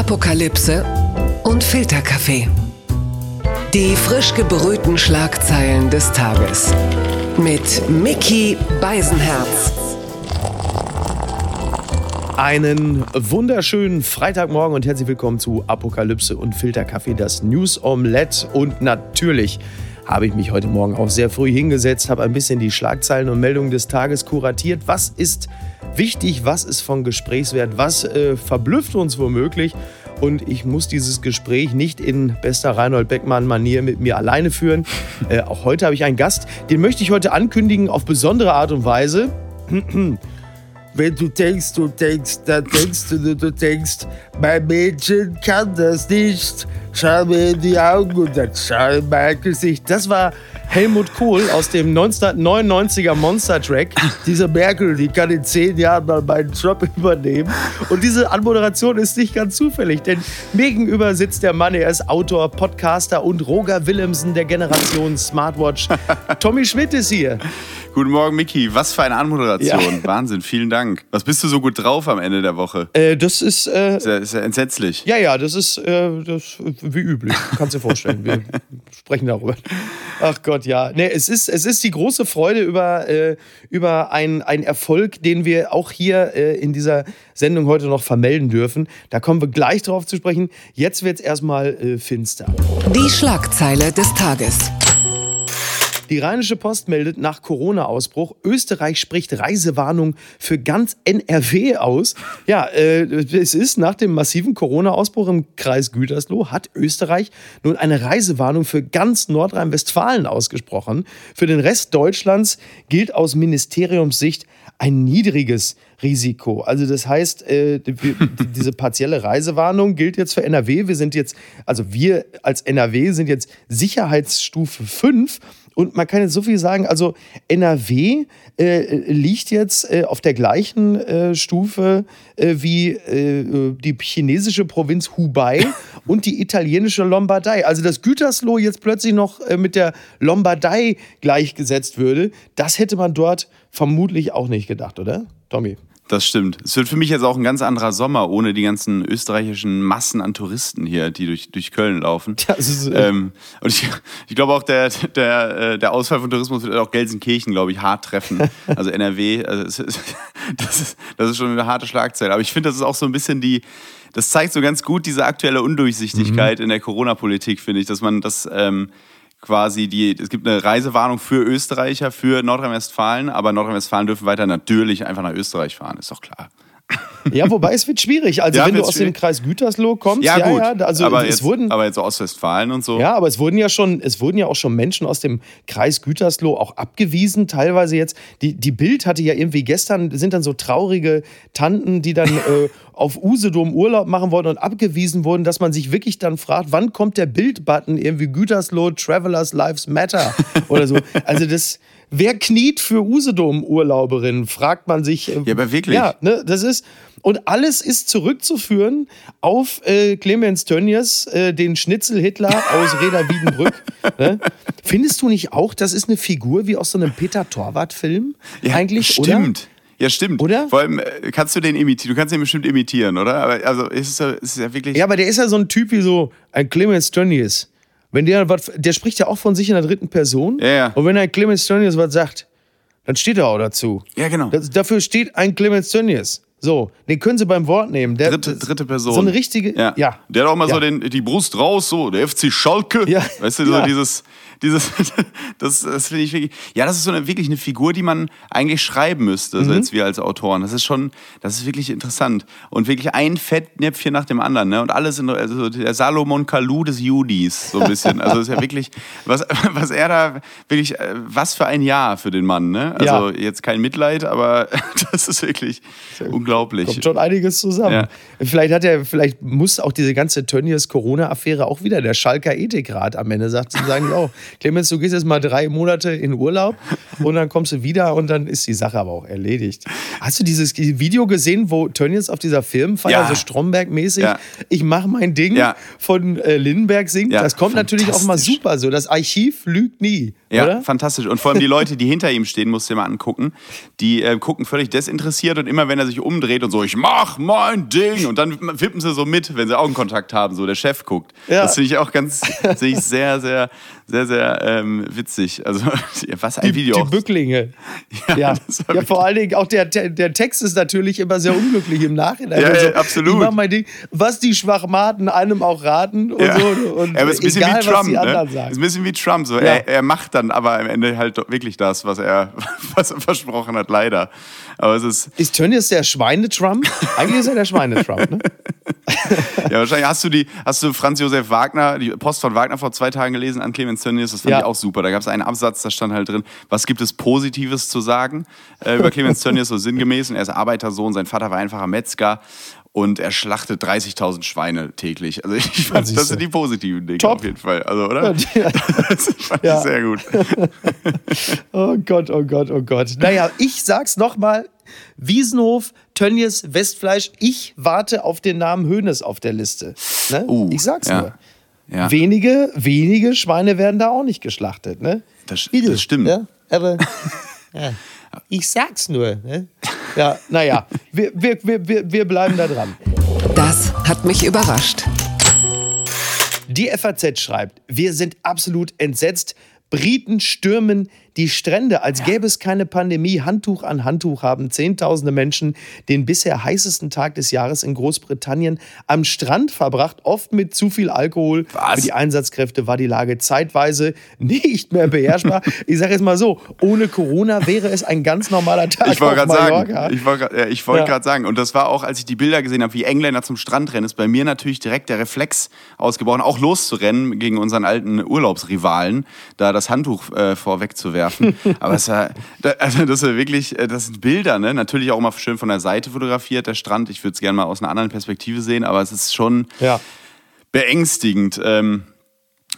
Apokalypse und Filterkaffee. Die frisch gebrühten Schlagzeilen des Tages. Mit Mickey Beisenherz. Einen wunderschönen Freitagmorgen und herzlich willkommen zu Apokalypse und Filterkaffee, das News Omelette. Und natürlich habe ich mich heute Morgen auch sehr früh hingesetzt, habe ein bisschen die Schlagzeilen und Meldungen des Tages kuratiert. Was ist wichtig, was ist von Gesprächswert, was äh, verblüfft uns womöglich. Und ich muss dieses Gespräch nicht in bester Reinhold Beckmann-Manier mit mir alleine führen. Äh, auch heute habe ich einen Gast, den möchte ich heute ankündigen auf besondere Art und Weise. Wenn du denkst, du denkst, dann denkst du, du denkst, mein Mädchen kann das nicht. Schau mir in die Augen und dann schau in mein Gesicht. Das war Helmut Kohl aus dem 1999er Monster Track. Diese Merkel, die kann in zehn Jahren mal meinen Job übernehmen. Und diese Anmoderation ist nicht ganz zufällig, denn mir gegenüber sitzt der Mann, er ist Autor, Podcaster und Roger Willemsen der Generation Smartwatch. Tommy Schmidt ist hier. Guten Morgen, Miki. Was für eine Anmoderation. Ja. Wahnsinn, vielen Dank. Was bist du so gut drauf am Ende der Woche? Äh, das ist, äh, ist, ja, ist ja entsetzlich. Ja, ja, das ist, äh, das, wie üblich. Kannst dir vorstellen. Wir sprechen darüber. Ach Gott, ja. Nee, es ist, es ist die große Freude über, äh, über einen Erfolg, den wir auch hier äh, in dieser Sendung heute noch vermelden dürfen. Da kommen wir gleich drauf zu sprechen. Jetzt wird es erstmal äh, finster. Die Schlagzeile des Tages. Die Rheinische Post meldet nach Corona-Ausbruch, Österreich spricht Reisewarnung für ganz NRW aus. Ja, äh, es ist nach dem massiven Corona-Ausbruch im Kreis Gütersloh, hat Österreich nun eine Reisewarnung für ganz Nordrhein-Westfalen ausgesprochen. Für den Rest Deutschlands gilt aus Ministeriumssicht ein niedriges Risiko. Also das heißt, äh, diese partielle Reisewarnung gilt jetzt für NRW. Wir sind jetzt, also wir als NRW sind jetzt Sicherheitsstufe 5 und man kann jetzt so viel sagen, also NRW äh, liegt jetzt äh, auf der gleichen äh, Stufe äh, wie äh, die chinesische Provinz Hubei und die italienische Lombardei. Also dass Gütersloh jetzt plötzlich noch äh, mit der Lombardei gleichgesetzt würde, das hätte man dort vermutlich auch nicht gedacht, oder? Tommy. Das stimmt. Es wird für mich jetzt auch ein ganz anderer Sommer ohne die ganzen österreichischen Massen an Touristen hier, die durch, durch Köln laufen. Ist, äh ähm, und ich, ich glaube auch, der, der, äh, der Ausfall von Tourismus wird auch Gelsenkirchen, glaube ich, hart treffen. Also NRW, also das, ist, das, ist, das ist schon eine harte Schlagzeile. Aber ich finde, das ist auch so ein bisschen die, das zeigt so ganz gut diese aktuelle Undurchsichtigkeit mhm. in der Corona-Politik, finde ich, dass man das. Ähm, quasi die, es gibt eine Reisewarnung für Österreicher, für Nordrhein-Westfalen, aber Nordrhein-Westfalen dürfen weiter natürlich einfach nach Österreich fahren, ist doch klar. Ja, wobei es wird schwierig. Also ja, wenn du aus schwierig. dem Kreis Gütersloh kommst, ja, gut. Ja, also aber, es jetzt, wurden, aber jetzt Ostwestfalen und so. Ja, aber es wurden ja schon, es wurden ja auch schon Menschen aus dem Kreis Gütersloh auch abgewiesen. Teilweise jetzt, die, die Bild hatte ja irgendwie gestern, sind dann so traurige Tanten, die dann äh, auf Usedom Urlaub machen wollten und abgewiesen wurden, dass man sich wirklich dann fragt, wann kommt der Bildbutton irgendwie Gütersloh, Travelers Lives Matter oder so. Also das Wer kniet für Usedom-Urlauberinnen, fragt man sich. Äh, ja, aber wirklich. Ja, ne, das ist. Und alles ist zurückzuführen auf äh, Clemens Tönnies, äh, den Schnitzel-Hitler aus Reda Wiedenbrück. ne? Findest du nicht auch, das ist eine Figur wie aus so einem Peter Torwart-Film? Ja, eigentlich, stimmt. Oder? Ja, stimmt. Oder? Vor allem äh, kannst du den imitieren. Du kannst ihn bestimmt imitieren, oder? Aber also ist es, ist ja wirklich. Ja, aber der ist ja so ein Typ wie so ein Clemens Tönnies. Wenn der was, der spricht ja auch von sich in der dritten Person. Ja, ja. Und wenn ein Clemens Tönnies was sagt, dann steht er auch dazu. Ja, genau. Das, dafür steht ein Clemens Tönnies. So, den können Sie beim Wort nehmen. Der, dritte, dritte Person. So eine richtige. Ja. ja. Der hat auch mal ja. so den, die Brust raus, so, der FC Schalke. Ja. Weißt du, so dieses, dieses, das, das finde ich wirklich, ja, das ist so eine, wirklich eine Figur, die man eigentlich schreiben müsste, mhm. als wir als Autoren. Das ist schon, das ist wirklich interessant. Und wirklich ein Fettnäpfchen nach dem anderen, ne? Und alles in, also der Salomon Kalou des Judis, so ein bisschen. Also, das ist ja wirklich, was, was er da, wirklich, äh, was für ein Jahr für den Mann, ne? Also, ja. jetzt kein Mitleid, aber das ist wirklich unglaublich. Kommt schon einiges zusammen. Ja. Vielleicht hat er, vielleicht muss auch diese ganze Tönnies Corona-Affäre auch wieder der Schalker Ethikrat am Ende sagt, sagen die auch, Clemens, du gehst jetzt mal drei Monate in Urlaub und dann kommst du wieder und dann ist die Sache aber auch erledigt. Hast du dieses Video gesehen, wo Tönnies auf dieser Filmfeier, ja. so Stromberg-mäßig, ja. ich mache mein Ding von äh, Lindenberg singt? Das kommt natürlich auch mal super so. Das Archiv lügt nie. Ja, oder? fantastisch. Und vor allem die Leute, die hinter ihm stehen, musst du dir mal angucken, die äh, gucken völlig desinteressiert und immer wenn er sich umdreht, rumdreht und so, ich mach mein Ding. Und dann wippen sie so mit, wenn sie Augenkontakt haben, so der Chef guckt. Ja. Das finde ich auch ganz, finde ich sehr, sehr, sehr, sehr ähm, witzig. Also, was ein die, Video. Die Bücklinge. Ja, ja. ja vor allen Dingen auch der, der Text ist natürlich immer sehr unglücklich im Nachhinein. Ja, also, absolut. Ich mein Ding, was die Schwachmaten einem auch raten und ja. so. Und ja, aber ist ein bisschen egal, wie Trump. Ne? Ist ein bisschen wie Trump. So. Er, er macht dann aber am Ende halt wirklich das, was er, was er versprochen hat, leider. Aber es ist. Ist Tönnies der Schweine-Trump? Eigentlich ist er der Schweine-Trump, ne? ja, wahrscheinlich hast du die, hast du Franz Josef Wagner, die Post von Wagner vor zwei Tagen gelesen an Clemens Tönnies, das fand ja. ich auch super. Da gab es einen Absatz, da stand halt drin, was gibt es Positives zu sagen äh, über Clemens Tönnies, so sinngemäß. Und er ist Arbeitersohn, sein Vater war einfacher Metzger und er schlachtet 30.000 Schweine täglich. Also ich fand, das sind die positiven Dinge Top. auf jeden Fall. Also, oder? Ja. Das fand ja. ich sehr gut. oh Gott, oh Gott, oh Gott. Naja, ich sag's nochmal. Wiesenhof, Tönnies, Westfleisch. Ich warte auf den Namen Hönes auf der Liste. Ne? Uh, ich sag's ja. nur. Ja. Wenige, wenige Schweine werden da auch nicht geschlachtet. Ne? Das, das stimmt. Ja? Aber ja. ich sag's nur. Ne? Ja, naja, wir, wir, wir, wir bleiben da dran. Das hat mich überrascht. Die FAZ schreibt, wir sind absolut entsetzt. Briten stürmen die Strände, als gäbe es keine Pandemie. Handtuch an Handtuch haben Zehntausende Menschen den bisher heißesten Tag des Jahres in Großbritannien am Strand verbracht, oft mit zu viel Alkohol. Was? Für die Einsatzkräfte war die Lage zeitweise nicht mehr beherrschbar. ich sage jetzt mal so, ohne Corona wäre es ein ganz normaler Tag ich auf Mallorca. Sagen, ich wollte ja, ich wollt ja. gerade sagen, und das war auch, als ich die Bilder gesehen habe, wie Engländer zum Strand rennen, ist bei mir natürlich direkt der Reflex ausgebrochen, auch loszurennen gegen unseren alten Urlaubsrivalen, da das Handtuch äh, vorwegzuwerfen werfen. Aber es war, also das ist wirklich, äh, das sind Bilder, ne? Natürlich auch immer schön von der Seite fotografiert, der Strand. Ich würde es gerne mal aus einer anderen Perspektive sehen, aber es ist schon ja. beängstigend. Ähm,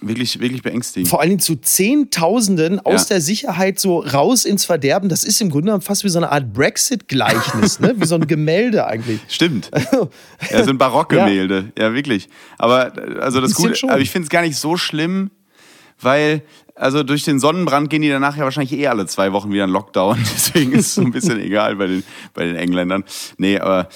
wirklich, wirklich beängstigend. Vor allen Dingen zu Zehntausenden aus ja. der Sicherheit so raus ins Verderben. Das ist im Grunde genommen fast wie so eine Art Brexit-Gleichnis, ne? wie so ein Gemälde eigentlich. Stimmt. ja, so ein Barockgemälde. Ja. ja, wirklich. Aber also das Gute, aber ich finde es gar nicht so schlimm, weil also durch den Sonnenbrand gehen die danach ja wahrscheinlich eh alle zwei Wochen wieder in Lockdown. Deswegen ist es so ein bisschen egal bei den, bei den Engländern. Nee, aber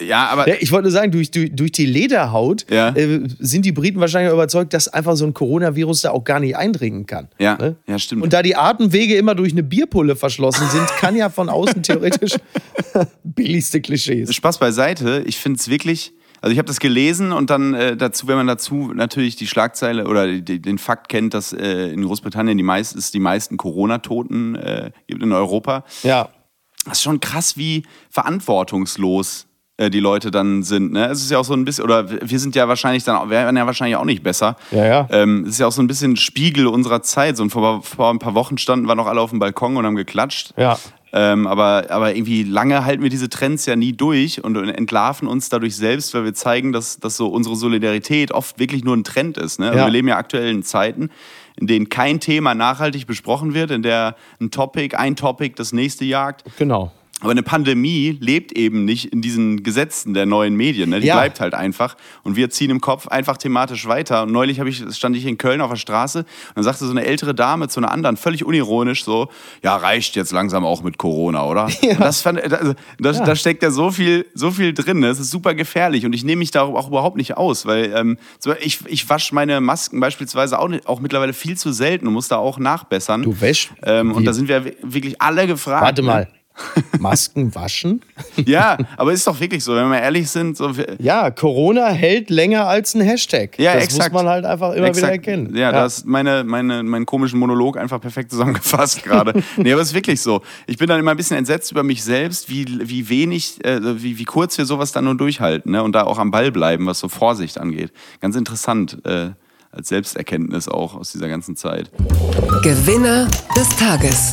ja, aber. Ja, ich wollte nur sagen, durch, durch, durch die Lederhaut ja. äh, sind die Briten wahrscheinlich überzeugt, dass einfach so ein Coronavirus da auch gar nicht eindringen kann. Ja, ne? ja stimmt. Und da die Atemwege immer durch eine Bierpulle verschlossen sind, kann ja von außen theoretisch billigste Klischees. Spaß beiseite. Ich finde es wirklich also ich habe das gelesen und dann äh, dazu, wenn man dazu natürlich die Schlagzeile oder die, den Fakt kennt, dass äh, in Großbritannien die meist, es die meisten Corona-Toten äh, gibt in Europa. Ja. Das ist schon krass, wie verantwortungslos äh, die Leute dann sind. Ne? Es ist ja auch so ein bisschen, oder wir sind ja wahrscheinlich dann, wir werden ja wahrscheinlich auch nicht besser. Ja, ja. Ähm, es ist ja auch so ein bisschen Spiegel unserer Zeit. So vor, vor ein paar Wochen standen wir noch alle auf dem Balkon und haben geklatscht. Ja. Ähm, aber, aber irgendwie lange halten wir diese Trends ja nie durch und entlarven uns dadurch selbst, weil wir zeigen, dass, dass so unsere Solidarität oft wirklich nur ein Trend ist. Ne? Also ja. Wir leben ja aktuell in Zeiten, in denen kein Thema nachhaltig besprochen wird, in der ein Topic, ein Topic das nächste jagt. Genau. Aber eine Pandemie lebt eben nicht in diesen Gesetzen der neuen Medien. Ne? Die ja. bleibt halt einfach. Und wir ziehen im Kopf einfach thematisch weiter. Und neulich ich, stand ich in Köln auf der Straße und dann sagte so eine ältere Dame zu einer anderen, völlig unironisch so, ja, reicht jetzt langsam auch mit Corona, oder? Ja. Das fand, also, das, ja. da steckt ja so viel, so viel drin. Ne? Das ist super gefährlich. Und ich nehme mich da auch überhaupt nicht aus, weil ähm, ich, ich wasche meine Masken beispielsweise auch, nicht, auch mittlerweile viel zu selten und muss da auch nachbessern. Du wäschst? Ähm, und da sind wir wirklich alle gefragt. Warte mal. Ne? Masken waschen? ja, aber ist doch wirklich so, wenn wir ehrlich sind. So ja, Corona hält länger als ein Hashtag. Ja, das exakt. muss man halt einfach immer exakt. wieder erkennen. Ja, ja. das ist meine, meine, meinen komischen Monolog einfach perfekt zusammengefasst gerade. nee, aber es ist wirklich so. Ich bin dann immer ein bisschen entsetzt über mich selbst, wie, wie wenig, äh, wie, wie kurz wir sowas dann nur durchhalten ne? und da auch am Ball bleiben, was so Vorsicht angeht. Ganz interessant. Äh, als Selbsterkenntnis auch aus dieser ganzen Zeit. Gewinner des Tages.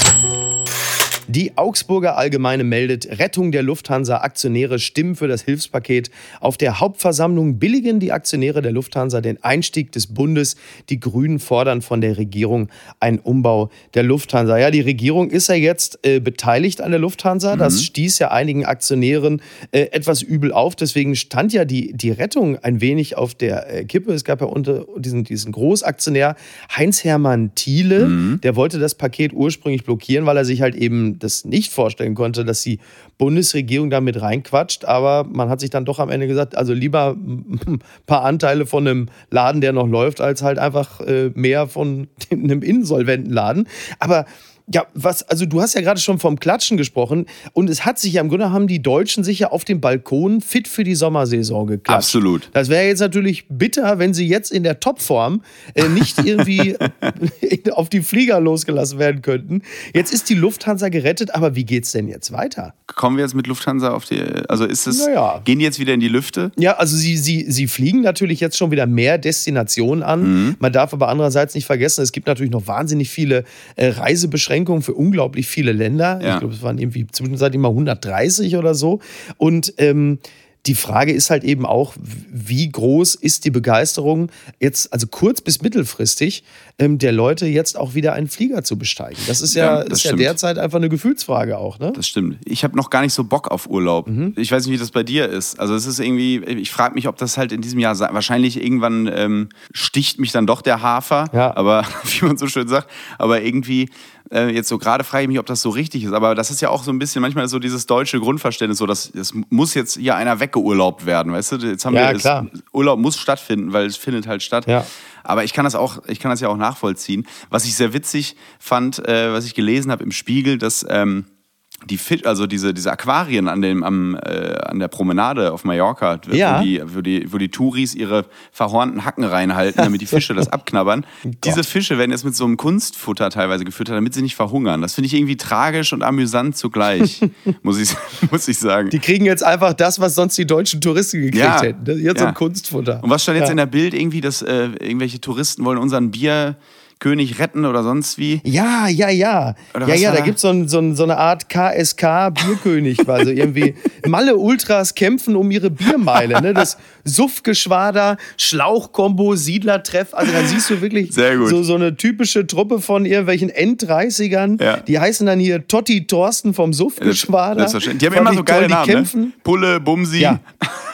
Die Augsburger Allgemeine meldet, Rettung der Lufthansa. Aktionäre stimmen für das Hilfspaket. Auf der Hauptversammlung billigen die Aktionäre der Lufthansa den Einstieg des Bundes. Die Grünen fordern von der Regierung einen Umbau der Lufthansa. Ja, die Regierung ist ja jetzt äh, beteiligt an der Lufthansa. Mhm. Das stieß ja einigen Aktionären äh, etwas übel auf. Deswegen stand ja die, die Rettung ein wenig auf der äh, Kippe. Es gab ja unter diesen, diesen Großaktionär Heinz-Hermann Thiele. Mhm. Der wollte das Paket ursprünglich blockieren, weil er sich halt eben das nicht vorstellen konnte, dass die Bundesregierung damit reinquatscht. Aber man hat sich dann doch am Ende gesagt, also lieber ein paar Anteile von einem Laden, der noch läuft, als halt einfach äh, mehr von einem insolventen Laden. Aber ja, was, also du hast ja gerade schon vom Klatschen gesprochen und es hat sich ja im Grunde haben die Deutschen sich ja auf dem Balkon fit für die Sommersaison geklatscht. Absolut. Das wäre jetzt natürlich bitter, wenn sie jetzt in der Topform äh, nicht irgendwie auf die Flieger losgelassen werden könnten. Jetzt ist die Lufthansa gerettet, aber wie geht's denn jetzt weiter? Kommen wir jetzt mit Lufthansa auf die, also ist es, naja. gehen die jetzt wieder in die Lüfte? Ja, also sie, sie, sie fliegen natürlich jetzt schon wieder mehr Destinationen an. Mhm. Man darf aber andererseits nicht vergessen, es gibt natürlich noch wahnsinnig viele äh, Reisebeschränkungen Beschränkungen für unglaublich viele Länder. Ja. Ich glaube, es waren irgendwie zwischenzeitlich mal 130 oder so. Und ähm, die Frage ist halt eben auch, wie groß ist die Begeisterung jetzt, also kurz- bis mittelfristig, ähm, der Leute jetzt auch wieder einen Flieger zu besteigen. Das ist ja, ja, das ist ja derzeit einfach eine Gefühlsfrage auch, ne? Das stimmt. Ich habe noch gar nicht so Bock auf Urlaub. Mhm. Ich weiß nicht, wie das bei dir ist. Also es ist irgendwie, ich frage mich, ob das halt in diesem Jahr, wahrscheinlich irgendwann ähm, sticht mich dann doch der Hafer, ja. aber wie man so schön sagt, aber irgendwie äh, jetzt so gerade frage ich mich, ob das so richtig ist. Aber das ist ja auch so ein bisschen manchmal so dieses deutsche Grundverständnis, so dass es muss jetzt hier einer weggeurlaubt werden, weißt du? Jetzt haben ja, wir klar. Es, Urlaub muss stattfinden, weil es findet halt statt. Ja. Aber ich kann das auch, ich kann das ja auch nachvollziehen. Was ich sehr witzig fand, äh, was ich gelesen habe im Spiegel, dass ähm, die Fisch, also diese, diese Aquarien an, dem, am, äh, an der Promenade auf Mallorca, ja. wo, die, wo, die, wo die Touris ihre verhornten Hacken reinhalten, damit die Fische das abknabbern. diese Fische werden jetzt mit so einem Kunstfutter teilweise gefüttert, damit sie nicht verhungern. Das finde ich irgendwie tragisch und amüsant zugleich, muss, ich, muss ich sagen. Die kriegen jetzt einfach das, was sonst die deutschen Touristen gekriegt ja. hätten. Jetzt ja. so ein Kunstfutter. Und was stand jetzt in der Bild irgendwie, dass äh, irgendwelche Touristen wollen unseren Bier König retten oder sonst wie. Ja, ja, ja. Oder ja, ja, da gibt so es so, so eine Art KSK-Bierkönig quasi. irgendwie Malle Ultras kämpfen um ihre Biermeile. Ne? Das Suffgeschwader, Schlauchkombo, Siedlertreff. Also da siehst du wirklich So, so eine typische Truppe von irgendwelchen End-30ern. Ja. Die heißen dann hier Totti Thorsten vom Suffgeschwader. Die haben immer so geile Namen. Ne? Kämpfen. Ne? Pulle, Bumsi. Ja.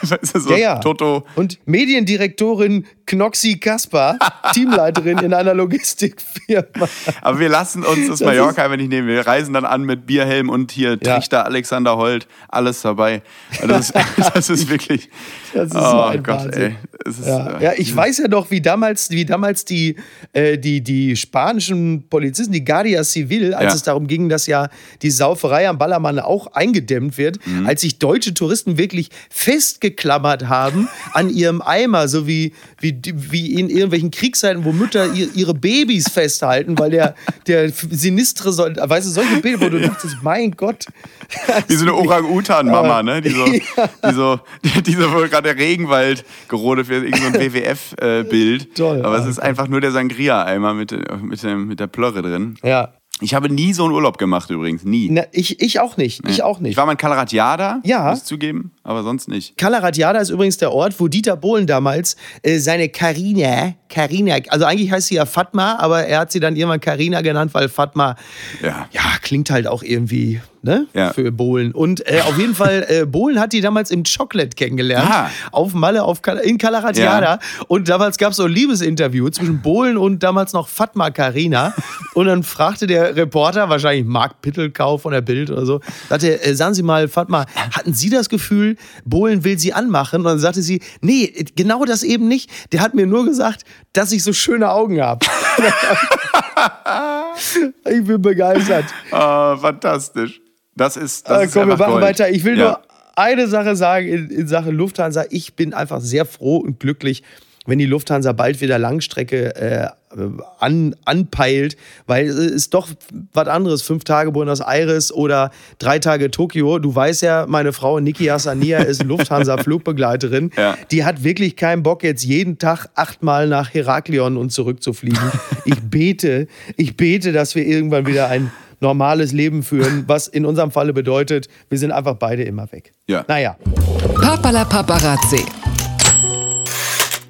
so, ja, ja. Toto. Und Mediendirektorin Knoxi Kaspar, Teamleiterin in einer Logistikfirma. Aber wir lassen uns das, das Mallorca einfach nicht nehmen. Wir reisen dann an mit Bierhelm und hier ja. Trichter Alexander Holt, alles dabei. Das, das ist wirklich. Das ist oh Gott, Wahnsinn. ey. Ist, ja. Äh, ja. ich weiß ja noch, wie damals, wie damals die, äh, die, die spanischen Polizisten, die Guardia Civil, als ja. es darum ging, dass ja die Sauferei am Ballermann auch eingedämmt wird, mhm. als sich deutsche Touristen wirklich festgeklammert haben an ihrem Eimer, so wie, wie wie in irgendwelchen Kriegszeiten, wo Mütter ihre Babys festhalten, weil der, der sinistre, soll, weißt du, solche Bilder, wo du dachtest, mein Gott. Wie so eine Orang-Utan-Mama, ne? Die so, die so, die so wo gerade der Regenwald gerodet wird, irgend so ein WWF-Bild. Äh, Toll. Aber es ist einfach nur der Sangria-Eimer mit, mit, mit der Plörre drin. Ja. Ich habe nie so einen Urlaub gemacht übrigens, nie. Na, ich, ich auch nicht, nee. ich auch nicht. Ich war mal in Calaratiada, ja. muss ich zugeben, aber sonst nicht. Calaratiada ist übrigens der Ort, wo Dieter Bohlen damals äh, seine Carina, Carina, also eigentlich heißt sie ja Fatma, aber er hat sie dann irgendwann Carina genannt, weil Fatma, ja, ja klingt halt auch irgendwie ne? Ja. Für Bohlen. Und äh, auf jeden Fall, äh, Bohlen hat die damals im Chocolate kennengelernt. Ah. Auf Malle, auf, in Calaratiada. Ja. Und damals gab es so ein Liebesinterview zwischen Bohlen und damals noch Fatma Karina. und dann fragte der Reporter, wahrscheinlich Marc Pittelkau von der Bild oder so, sagte, äh, sagen Sie mal, Fatma, hatten Sie das Gefühl, Bohlen will Sie anmachen? Und dann sagte sie, nee, genau das eben nicht. Der hat mir nur gesagt, dass ich so schöne Augen habe. ich bin begeistert. Oh, fantastisch. Das ist. Das äh, komm, wir machen Gold. weiter. Ich will ja. nur eine Sache sagen in, in Sachen Lufthansa. Ich bin einfach sehr froh und glücklich, wenn die Lufthansa bald wieder Langstrecke äh, an, anpeilt, weil es ist doch was anderes. Fünf Tage Buenos Aires oder drei Tage Tokio. Du weißt ja, meine Frau Niki Hassania ist Lufthansa-Flugbegleiterin. Ja. Die hat wirklich keinen Bock, jetzt jeden Tag achtmal nach Heraklion und zurückzufliegen. ich bete, ich bete, dass wir irgendwann wieder ein normales Leben führen, was in unserem Falle bedeutet, wir sind einfach beide immer weg. Ja. Naja. Papala Paparazzi.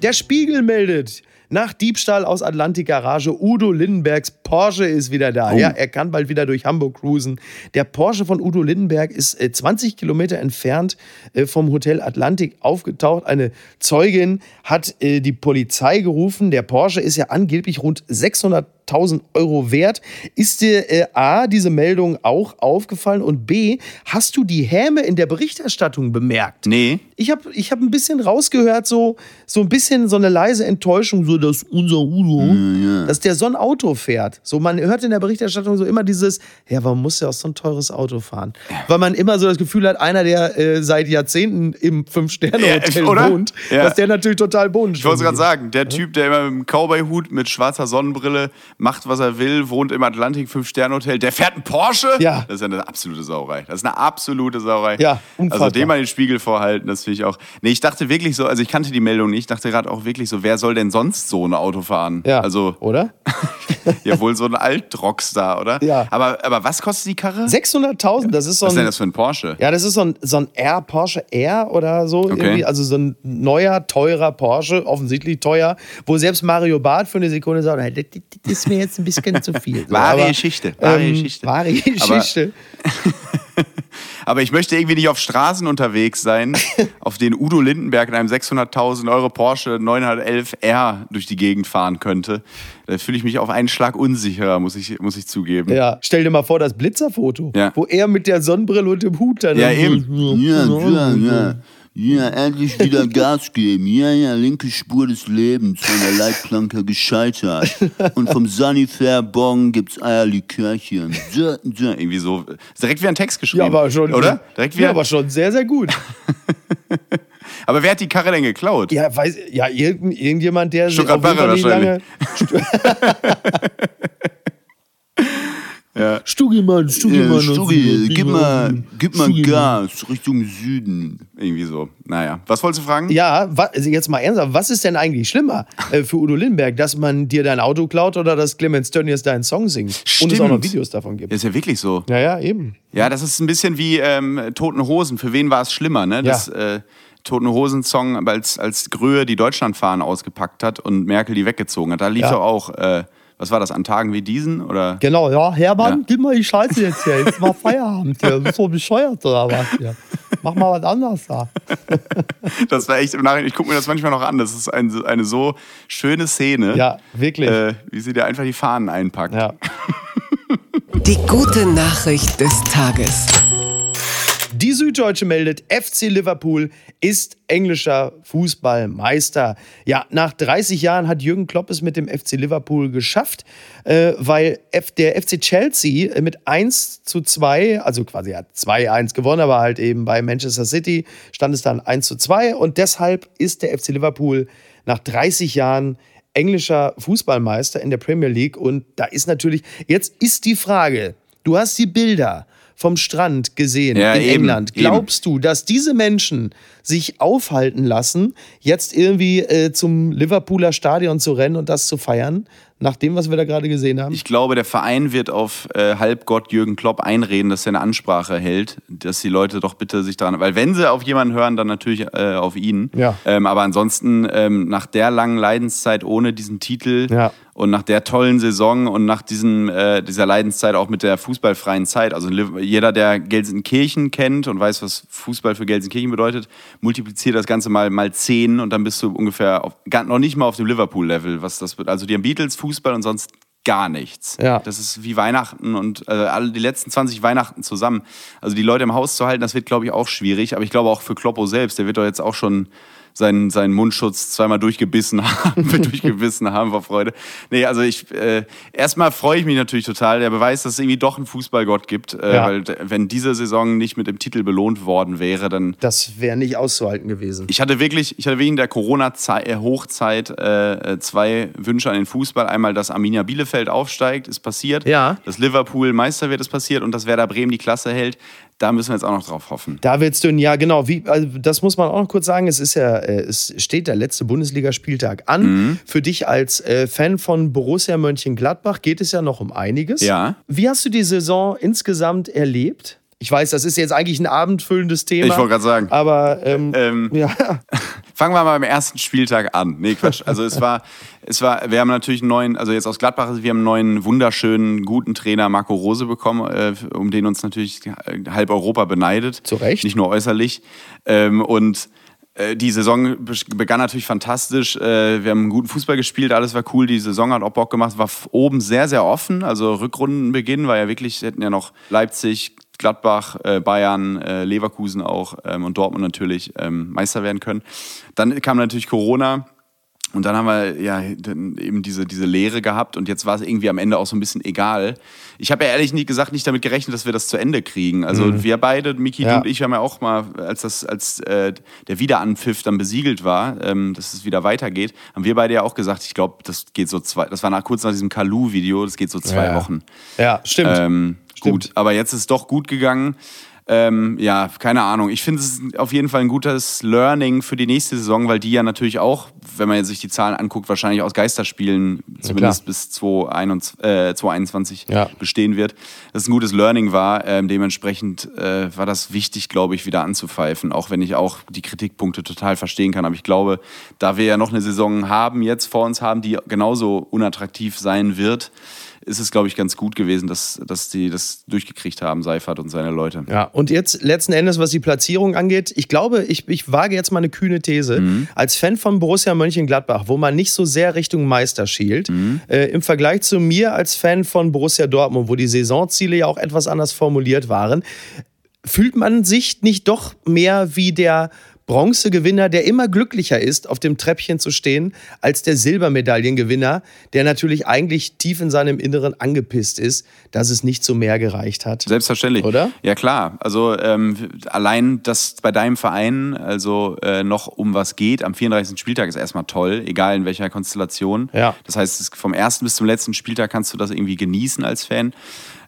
Der Spiegel meldet, nach Diebstahl aus Atlantik-Garage Udo Lindenbergs Porsche ist wieder da. Oh. Ja, er kann bald wieder durch Hamburg cruisen. Der Porsche von Udo Lindenberg ist äh, 20 Kilometer entfernt äh, vom Hotel Atlantik aufgetaucht. Eine Zeugin hat äh, die Polizei gerufen. Der Porsche ist ja angeblich rund 600 1000 Euro wert. Ist dir äh, A, diese Meldung auch aufgefallen und B, hast du die Häme in der Berichterstattung bemerkt? Nee. Ich habe ich hab ein bisschen rausgehört, so, so ein bisschen so eine leise Enttäuschung, so dass unser Udo, ja, ja. dass der so ein Auto fährt. So, man hört in der Berichterstattung so immer dieses, ja, warum muss der auch so ein teures Auto fahren? Weil man immer so das Gefühl hat, einer, der äh, seit Jahrzehnten im Fünf-Sterne-Hotel ja, wohnt, dass der natürlich total bodenständig Ich wollte gerade sagen, der Typ, der immer mit dem Cowboy-Hut mit schwarzer Sonnenbrille macht, was er will, wohnt im Atlantik Fünf-Sterne-Hotel. Der fährt einen Porsche? Ja. Das ist ja eine absolute Sauerei. Das ist eine absolute Sauerei. Ja, unfassbar. Also dem mal den Spiegel vorhalten, das finde ich auch. Nee, ich dachte wirklich so, also ich kannte die Meldung nicht, ich dachte gerade auch wirklich so, wer soll denn sonst so ein Auto fahren? Ja. Also, oder? ja, wohl so ein Altrockstar, oder? Ja. Aber, aber was kostet die Karre? 600.000, das ist so ein. Was ist denn das für ein Porsche? Ja, das ist so ein, so ein R, Porsche R oder so. Okay. Irgendwie. Also so ein neuer, teurer Porsche, offensichtlich teuer, wo selbst Mario Barth für eine Sekunde sagt, das ist mir jetzt ein bisschen zu viel. Wahre Geschichte. Wahre ähm, Geschichte. Wahre Geschichte. Aber, aber ich möchte irgendwie nicht auf Straßen unterwegs sein, auf denen Udo Lindenberg in einem 600.000 Euro Porsche 911 R durch die Gegend fahren könnte. Da fühle ich mich auf einen Schlag unsicherer, muss ich, muss ich zugeben. Ja, stell dir mal vor, das Blitzerfoto, ja. wo er mit der Sonnenbrille und dem Hut dann. Ja, eben. Ja, ja, ja. Ja, endlich wieder Gas geben. Ja, ja, linke Spur des Lebens, von der Leitplanke gescheitert. Und vom Sanifair Bon gibt's Eierlikörchen. Ja, ja. Irgendwie so. Direkt wie ein Text geschrieben. Ja, aber schon. Oder? Direkt wie ja, aber schon sehr, sehr gut. aber wer hat die Karre denn geklaut? Ja, weiß, ja irgend, irgendjemand, der Stuttgart Barre wahrscheinlich. Ja. Stuggi-Mann, Stuggi-Mann. Ja, Stuggi, gib mal, gib mal Gas Richtung Süden. Irgendwie so. Naja, was wolltest du fragen? Ja, also jetzt mal ernsthaft, was ist denn eigentlich schlimmer äh, für Udo Lindenberg, dass man dir dein Auto klaut oder dass Clemens Tönnies deinen Song singt? Stimmt. Und es auch noch Videos davon gibt. Ist ja wirklich so. Ja, ja, eben. Ja, das ist ein bisschen wie ähm, Toten Hosen. Für wen war es schlimmer, ne? Das, ja. äh, Toten Hosen Song, als, als Gröhe die Deutschlandfahnen ausgepackt hat und Merkel die weggezogen hat. Da lief ja. doch auch... Äh, was war das, an Tagen wie diesen? Oder? Genau, ja, Hermann, ja. gib mal die Scheiße jetzt hier, jetzt mal Feierabend hier. Du bist so bescheuert oder was hier. Mach mal was anderes da. das war echt im Nachhinein, ich gucke mir das manchmal noch an, das ist ein, eine so schöne Szene. Ja, wirklich. Äh, wie sie dir einfach die Fahnen einpackt. Ja. Die gute Nachricht des Tages. Die Süddeutsche meldet, FC Liverpool ist englischer Fußballmeister. Ja, nach 30 Jahren hat Jürgen Klopp es mit dem FC Liverpool geschafft, äh, weil F der FC Chelsea mit 1 zu 2, also quasi hat 2-1 gewonnen, aber halt eben bei Manchester City stand es dann 1 zu 2 und deshalb ist der FC Liverpool nach 30 Jahren englischer Fußballmeister in der Premier League. Und da ist natürlich, jetzt ist die Frage, du hast die Bilder vom Strand gesehen ja, in eben, England. Glaubst eben. du, dass diese Menschen sich aufhalten lassen, jetzt irgendwie äh, zum Liverpooler Stadion zu rennen und das zu feiern? nach dem, was wir da gerade gesehen haben? Ich glaube, der Verein wird auf äh, Halbgott Jürgen Klopp einreden, dass er eine Ansprache hält, dass die Leute doch bitte sich daran, weil wenn sie auf jemanden hören, dann natürlich äh, auf ihn. Ja. Ähm, aber ansonsten ähm, nach der langen Leidenszeit ohne diesen Titel ja. Und nach der tollen Saison und nach diesem, äh, dieser Leidenszeit auch mit der fußballfreien Zeit, also jeder, der Gelsenkirchen kennt und weiß, was Fußball für Gelsenkirchen bedeutet, multipliziert das Ganze mal mal zehn und dann bist du ungefähr auf, noch nicht mal auf dem Liverpool-Level, was das wird. Also die haben Beatles Fußball Fußball und sonst gar nichts. Ja. Das ist wie Weihnachten und äh, alle die letzten 20 Weihnachten zusammen. Also die Leute im Haus zu halten, das wird, glaube ich, auch schwierig. Aber ich glaube auch für Kloppo selbst, der wird doch jetzt auch schon seinen, seinen Mundschutz zweimal durchgebissen haben, durchgebissen haben vor Freude. Nee, also ich, äh, erstmal freue ich mich natürlich total. Der Beweis, dass es irgendwie doch einen Fußballgott gibt. Äh, ja. Weil wenn diese Saison nicht mit dem Titel belohnt worden wäre, dann. Das wäre nicht auszuhalten gewesen. Ich hatte wirklich, ich hatte wegen der Corona-Hochzeit äh, zwei Wünsche an den Fußball. Einmal, dass Arminia Bielefeld aufsteigt, ist passiert. Ja. Dass Liverpool Meister wird, ist passiert. Und dass Werder Bremen die Klasse hält. Da müssen wir jetzt auch noch drauf hoffen. Da willst du, ja genau, wie, also das muss man auch noch kurz sagen, es ist ja, äh, es steht der letzte Bundesligaspieltag an. Mhm. Für dich als äh, Fan von Borussia Mönchengladbach geht es ja noch um einiges. Ja. Wie hast du die Saison insgesamt erlebt? Ich weiß, das ist jetzt eigentlich ein abendfüllendes Thema. Ich wollte gerade sagen. Aber ähm, ähm, ja. fangen wir mal beim ersten Spieltag an. Nee, Quatsch. Also es war, es war, wir haben natürlich einen neuen, also jetzt aus Gladbach, wir haben einen neuen, wunderschönen, guten Trainer Marco Rose bekommen, äh, um den uns natürlich halb Europa beneidet. Zu Recht. Nicht nur äußerlich. Ähm, und äh, die Saison begann natürlich fantastisch. Äh, wir haben guten Fußball gespielt, alles war cool. Die Saison hat auch Bock gemacht, war oben sehr, sehr offen. Also Rückrundenbeginn war ja wirklich, hätten ja noch Leipzig, Gladbach, äh, Bayern, Leverkusen auch ähm, und Dortmund natürlich ähm, Meister werden können. Dann kam natürlich Corona und dann haben wir ja eben diese, diese Lehre gehabt und jetzt war es irgendwie am Ende auch so ein bisschen egal. Ich habe ja ehrlich nicht gesagt nicht damit gerechnet, dass wir das zu Ende kriegen. Also mhm. wir beide, Miki ja. und ich, haben ja auch mal, als das, als äh, der Wiederanpfiff dann besiegelt war, ähm, dass es wieder weitergeht, haben wir beide ja auch gesagt, ich glaube, das geht so zwei, das war nach, kurz nach diesem Kalu-Video, das geht so zwei ja. Wochen. Ja, stimmt. Ähm, stimmt. Gut, aber jetzt ist es doch gut gegangen. Ähm, ja, keine Ahnung. Ich finde es auf jeden Fall ein gutes Learning für die nächste Saison, weil die ja natürlich auch, wenn man sich die Zahlen anguckt, wahrscheinlich aus Geisterspielen zumindest bis 2021, äh, ja. bestehen wird. Das ein gutes Learning war. Ähm, dementsprechend äh, war das wichtig, glaube ich, wieder anzupfeifen, auch wenn ich auch die Kritikpunkte total verstehen kann. Aber ich glaube, da wir ja noch eine Saison haben, jetzt vor uns haben, die genauso unattraktiv sein wird, ist es, glaube ich, ganz gut gewesen, dass, dass die das durchgekriegt haben, Seifert und seine Leute. Ja, und jetzt letzten Endes, was die Platzierung angeht, ich glaube, ich, ich wage jetzt mal eine kühne These. Mhm. Als Fan von Borussia Mönchengladbach, wo man nicht so sehr Richtung Meister schielt, mhm. äh, im Vergleich zu mir als Fan von Borussia Dortmund, wo die Saisonziele ja auch etwas anders formuliert waren, fühlt man sich nicht doch mehr wie der Bronzegewinner, der immer glücklicher ist, auf dem Treppchen zu stehen, als der Silbermedaillengewinner, der natürlich eigentlich tief in seinem Inneren angepisst ist, dass es nicht zu mehr gereicht hat. Selbstverständlich. Oder? Ja, klar. Also ähm, allein, dass bei deinem Verein also äh, noch um was geht, am 34. Spieltag ist erstmal toll, egal in welcher Konstellation. Ja. Das heißt, vom ersten bis zum letzten Spieltag kannst du das irgendwie genießen als Fan.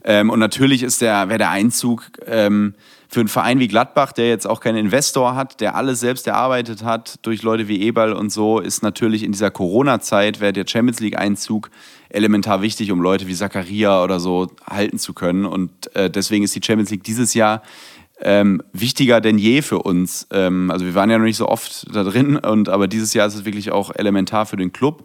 Ähm, und natürlich ist der, wäre der Einzug ähm, für einen Verein wie Gladbach, der jetzt auch keinen Investor hat, der alles selbst erarbeitet hat durch Leute wie Eberl und so, ist natürlich in dieser Corona-Zeit, wäre der Champions League-Einzug elementar wichtig, um Leute wie Zakaria oder so halten zu können. Und äh, deswegen ist die Champions League dieses Jahr ähm, wichtiger denn je für uns. Ähm, also wir waren ja noch nicht so oft da drin, und, aber dieses Jahr ist es wirklich auch elementar für den Club.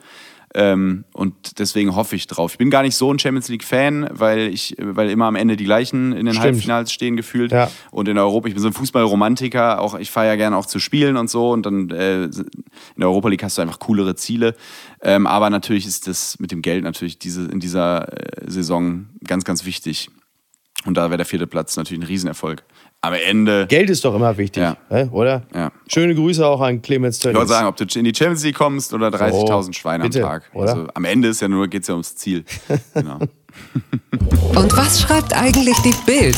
Ähm, und deswegen hoffe ich drauf. Ich bin gar nicht so ein Champions League-Fan, weil ich, weil immer am Ende die gleichen in den Stimmt. Halbfinals stehen gefühlt. Ja. Und in Europa, ich bin so ein Fußballromantiker, auch ich fahre ja gerne auch zu spielen und so. Und dann äh, in der Europa League hast du einfach coolere Ziele. Ähm, aber natürlich ist das mit dem Geld natürlich diese, in dieser äh, Saison ganz, ganz wichtig. Und da wäre der vierte Platz natürlich ein Riesenerfolg am Ende. Geld ist doch immer wichtig, ja. oder? Ja. Schöne Grüße auch an Clemens Tönnies. Ich wollte sagen, ob du in die Champions League kommst oder 30.000 so, Schweine bitte, am Tag. Oder? Also, am Ende ist ja nur, geht es ja ums Ziel. genau. Und was schreibt eigentlich die Bild?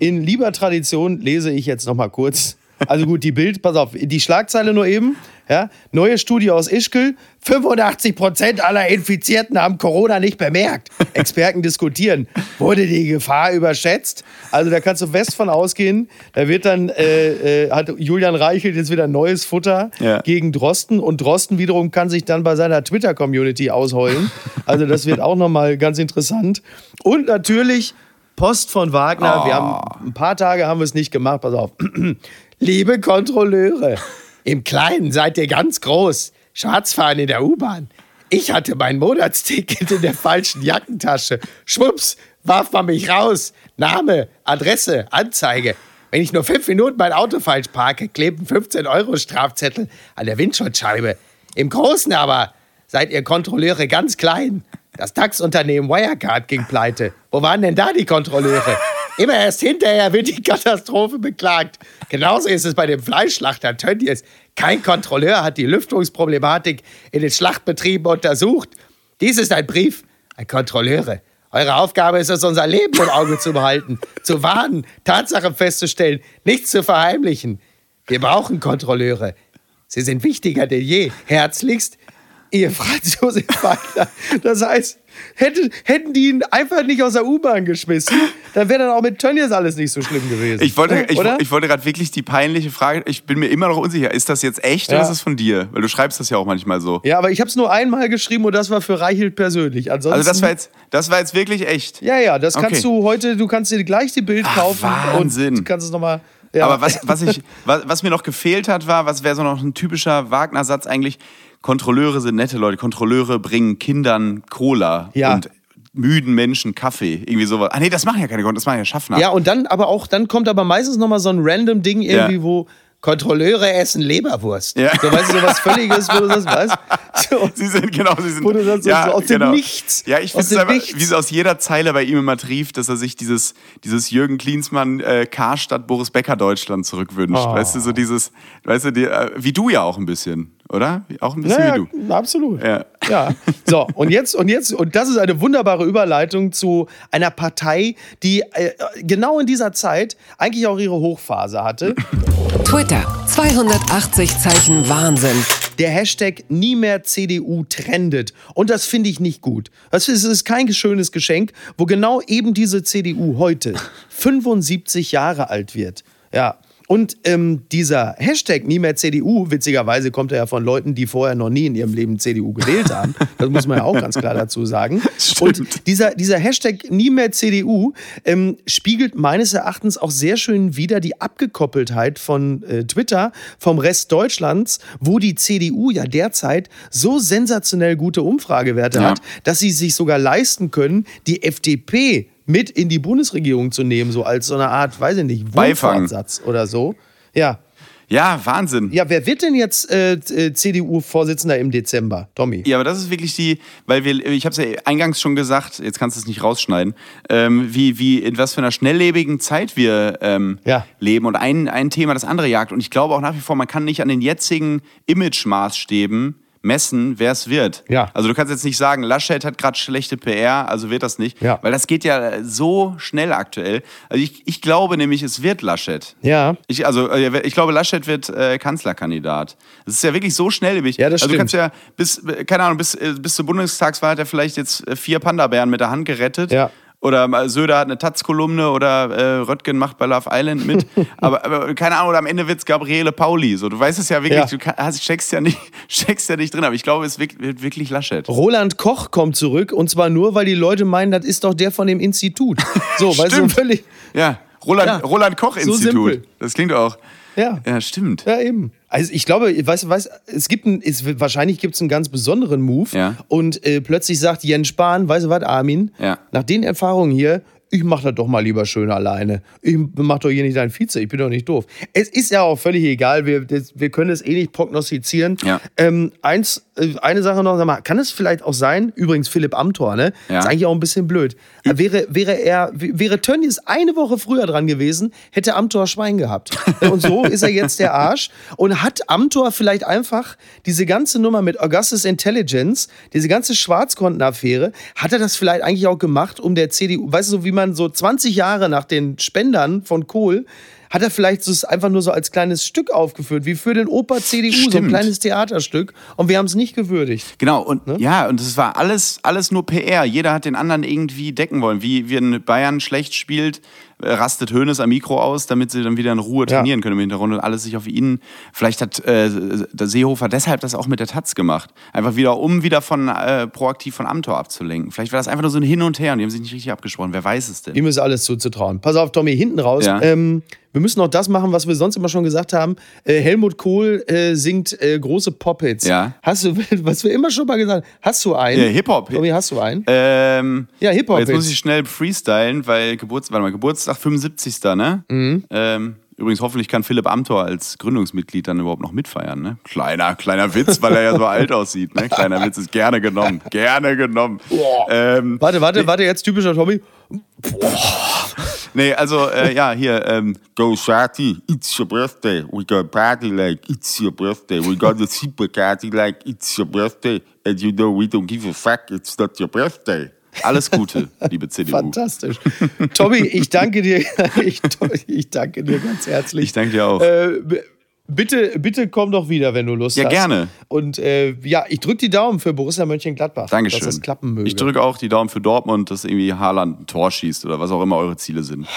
In lieber Tradition lese ich jetzt noch mal kurz. Also gut, die Bild, pass auf, die Schlagzeile nur eben. Ja, neue Studie aus Ischgl. 85 Prozent aller Infizierten haben Corona nicht bemerkt. Experten diskutieren. Wurde die Gefahr überschätzt? Also da kannst du fest von ausgehen. Da wird dann, äh, äh, hat Julian Reichelt jetzt wieder neues Futter ja. gegen Drosten. Und Drosten wiederum kann sich dann bei seiner Twitter-Community ausheulen. Also das wird auch nochmal ganz interessant. Und natürlich Post von Wagner. Oh. Wir haben ein paar Tage haben wir es nicht gemacht. Pass auf. Liebe Kontrolleure. Im Kleinen seid ihr ganz groß. Schwarzfahren in der U-Bahn. Ich hatte mein Monatsticket in der falschen Jackentasche. Schwupps, warf man mich raus. Name, Adresse, Anzeige. Wenn ich nur fünf Minuten mein Auto falsch parke, kleben 15 Euro Strafzettel an der Windschutzscheibe. Im Großen aber seid ihr Kontrolleure ganz klein. Das DAX-Unternehmen Wirecard ging pleite. Wo waren denn da die Kontrolleure? Immer erst hinterher wird die Katastrophe beklagt. Genauso ist es bei dem Fleischschlachter Tönnies. Kein Kontrolleur hat die Lüftungsproblematik in den Schlachtbetrieben untersucht. Dies ist ein Brief an Kontrolleure. Eure Aufgabe ist es, unser Leben im Auge zu behalten, zu warnen, Tatsachen festzustellen, nichts zu verheimlichen. Wir brauchen Kontrolleure. Sie sind wichtiger denn je. Herzlichst, ihr Franz Josef Wagner. Das heißt, hätte, hätten die ihn einfach nicht aus der U-Bahn geschmissen, dann wäre dann auch mit Tönnies alles nicht so schlimm gewesen. Ich wollte, ich, ich, wollte gerade wirklich die peinliche Frage, ich bin mir immer noch unsicher, ist das jetzt echt ja. oder ist es von dir? Weil du schreibst das ja auch manchmal so. Ja, aber ich habe es nur einmal geschrieben und das war für Reichelt persönlich. Ansonsten, also das war, jetzt, das war jetzt wirklich echt? Ja, ja, das kannst okay. du heute, du kannst dir gleich die Bild Ach, kaufen Wahnsinn. und kannst es nochmal Ja. Aber was, was, ich, was, was mir noch gefehlt hat, war, was wäre so noch ein typischer Wagner-Satz eigentlich? Kontrolleure sind nette Leute. Kontrolleure bringen Kindern Cola Ja. und müden Menschen Kaffee. Irgendwie sowas. Ah nee, das machen ja keine Kontrolleure, das machen ja Schaffner. Ja, und dann aber auch, dann kommt aber meistens nochmal so ein random Ding irgendwie, Ja. wo Kontrolleure essen Leberwurst. Ja. So, weißt du, so was Völliges, wo du das weißt. So. Sie sind, genau, sie sind. Wo du sagst, so aus dem Nichts. Ja, ich finde es einfach, Nichts. wie es aus jeder Zeile bei ihm immer trieft, dass er sich dieses, dieses Jürgen Klinsmann, äh, Karstadt, Boris Becker Deutschland zurückwünscht. Oh. Weißt du, so dieses, weißt du, die, äh, wie du ja auch ein bisschen, oder? Auch ein bisschen Ja, wie du. ja, absolut. Ja. Ja. So, und jetzt, und jetzt, und das ist eine wunderbare Überleitung zu einer Partei, die äh, genau in dieser Zeit eigentlich auch ihre Hochphase hatte. Twitter. 280 Zeichen Wahnsinn. Der Hashtag nie mehr CDU trendet. Und das finde ich nicht gut. Das ist, ist kein schönes Geschenk, wo genau eben diese CDU heute 75 Jahre alt wird. Ja. Und ähm, dieser Hashtag nie mehr CDU, witzigerweise kommt er ja von Leuten, die vorher noch nie in ihrem Leben CDU gewählt haben. Das muss man ja auch ganz klar dazu sagen. Stimmt. Und dieser, dieser Hashtag nie mehr CDU ähm, spiegelt meines Erachtens auch sehr schön wieder die Abgekoppeltheit von äh, Twitter vom Rest Deutschlands, wo die CDU ja derzeit so sensationell gute Umfragewerte Ja. hat, dass sie sich sogar leisten können, die FDP mit in die Bundesregierung zu nehmen, so als so eine Art, weiß ich nicht. Wohlfahrtssatz oder so. Ja. Ja, Wahnsinn. Ja, wer wird denn jetzt äh, äh, CDU-Vorsitzender im Dezember? Tommy. Ja, aber das ist wirklich die, weil wir, ich habe es ja eingangs schon gesagt, jetzt kannst du es nicht rausschneiden, ähm, wie, wie in was für einer schnelllebigen Zeit wir ähm, Ja. leben und ein, ein Thema das andere jagt. Und ich glaube auch nach wie vor, man kann nicht an den jetzigen Image-Maßstäben messen, wer es wird. Ja. Also du kannst jetzt nicht sagen, Laschet hat gerade schlechte PR, also wird das nicht. Ja. Weil das geht ja so schnell aktuell. Also ich, ich glaube nämlich, es wird Laschet. Ja. Ich, also, äh, ich glaube, Laschet wird äh, Kanzlerkandidat. Das ist ja wirklich so schnelllebig. Ja, das also, du kannst ja bis, äh, keine Ahnung, bis, äh, bis zur Bundestagswahl hat er vielleicht jetzt vier Panda-Bären mit der Hand gerettet. Ja. Oder mal Söder hat eine Taz-Kolumne oder äh, Röttgen macht bei Love Island mit. aber, aber keine Ahnung, oder am Ende wird es Gabriele Pauli. So, du weißt es ja wirklich, Ja. du kann, hast, steckst, ja nicht, steckst ja nicht drin. Aber ich glaube, es wird, wird wirklich Laschet. Roland Koch kommt zurück und zwar nur, weil die Leute meinen, das ist doch der von dem Institut. So, weißt du, völlig. Ja, Roland, Ja. Roland Koch-Institut. simpel. das klingt auch. Ja. Ja, stimmt. Ja, eben. Also ich glaube, weißt du, weißt, es gibt ein, es, wahrscheinlich gibt es einen ganz besonderen Move. Ja. Und äh, plötzlich sagt Jens Spahn, weißt du was, Armin? Ja. Nach den Erfahrungen hier, ich mach das doch mal lieber schön alleine. Ich mach doch hier nicht deinen Vize, ich bin doch nicht doof. Es ist ja auch völlig egal, wir, wir können es eh nicht prognostizieren. Ja. Ähm, eins, äh, eine Sache noch, sag mal, kann es vielleicht auch sein, übrigens Philipp Amthor, ne? Ja. Ist eigentlich auch ein bisschen blöd. Äh, Wäre, wäre er, wäre Tönnies eine Woche früher dran gewesen, hätte Amthor Schwein gehabt. Äh, Und so ist er jetzt der Arsch. Und hat Amthor vielleicht einfach diese ganze Nummer mit Augustus Intelligence, diese ganze Schwarzkontenaffäre, hat er das vielleicht eigentlich auch gemacht, um der CDU, weißt du, so wie man so 20 Jahre nach den Spendern von Kohl, hat er vielleicht so es einfach nur so als kleines Stück aufgeführt, wie für den Oper CDU, so ein Stimmt. kleines Theaterstück. Und wir haben es nicht gewürdigt. Genau, und Ne? ja, und es war alles, alles nur PR. Jeder hat den anderen irgendwie decken wollen. Wie wenn Bayern schlecht spielt, äh, rastet Hoeneß am Mikro aus, damit sie dann wieder in Ruhe Ja. trainieren können im Hintergrund und alles sich auf ihn. Vielleicht hat äh, Seehofer deshalb das auch mit der Taz gemacht. Einfach wieder, um wieder von äh, proaktiv von Amtor abzulenken. Vielleicht war das einfach nur so ein Hin und Her und die haben sich nicht richtig abgesprochen. Wer weiß es denn? Ihm ist alles zuzutrauen. Pass auf, Tommy, hinten raus. Ja. Ähm, wir müssen noch das machen, was wir sonst immer schon gesagt haben. Äh, Helmut Kohl äh, singt äh, große Pop-Hits. Ja. Hast du, was wir immer schon mal gesagt haben, hast du einen? Ja, Hip-Hop. Tommy, hast du einen? Ähm, Ja, Hip-Hop Jetzt muss ich schnell freestylen, weil Geburts warte mal, Geburtstag 75. Ne? Mhm. Ähm, übrigens, hoffentlich kann Philipp Amthor als Gründungsmitglied dann überhaupt noch mitfeiern. Ne? Kleiner, kleiner Witz, weil er ja so alt aussieht. Ne? Kleiner Witz ist gerne genommen. Gerne genommen. Ähm, Warte, warte, warte, jetzt typischer Tommy. Nee, also, äh, ja, hier. Ähm, Go Shati, it's your birthday. We got party like it's your birthday. We got a super party like it's your birthday. And you know we don't give a fuck, it's not your birthday. alles Gute, liebe CDU. Fantastisch. Tommy, ich danke dir. Ich, ich danke dir ganz herzlich. Ich danke dir auch. Äh, bitte, bitte komm doch wieder, wenn du Lust Ja, hast. gerne. Und äh, ja, ich drücke die Daumen für Borussia Mönchengladbach. Dankeschön. Dass das klappen möge. Ich drücke auch die Daumen für Dortmund, dass irgendwie Haaland ein Tor schießt oder was auch immer eure Ziele sind.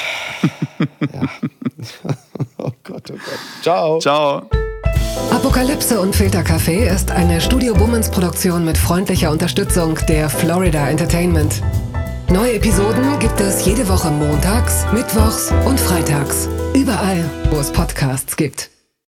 Oh Gott, oh Gott. Ciao. Ciao. Apokalypse und Filtercafé ist eine Studio Bummens Produktion mit freundlicher Unterstützung der Florida Entertainment. Neue Episoden gibt es jede Woche montags, mittwochs und freitags. Überall, wo es Podcasts gibt.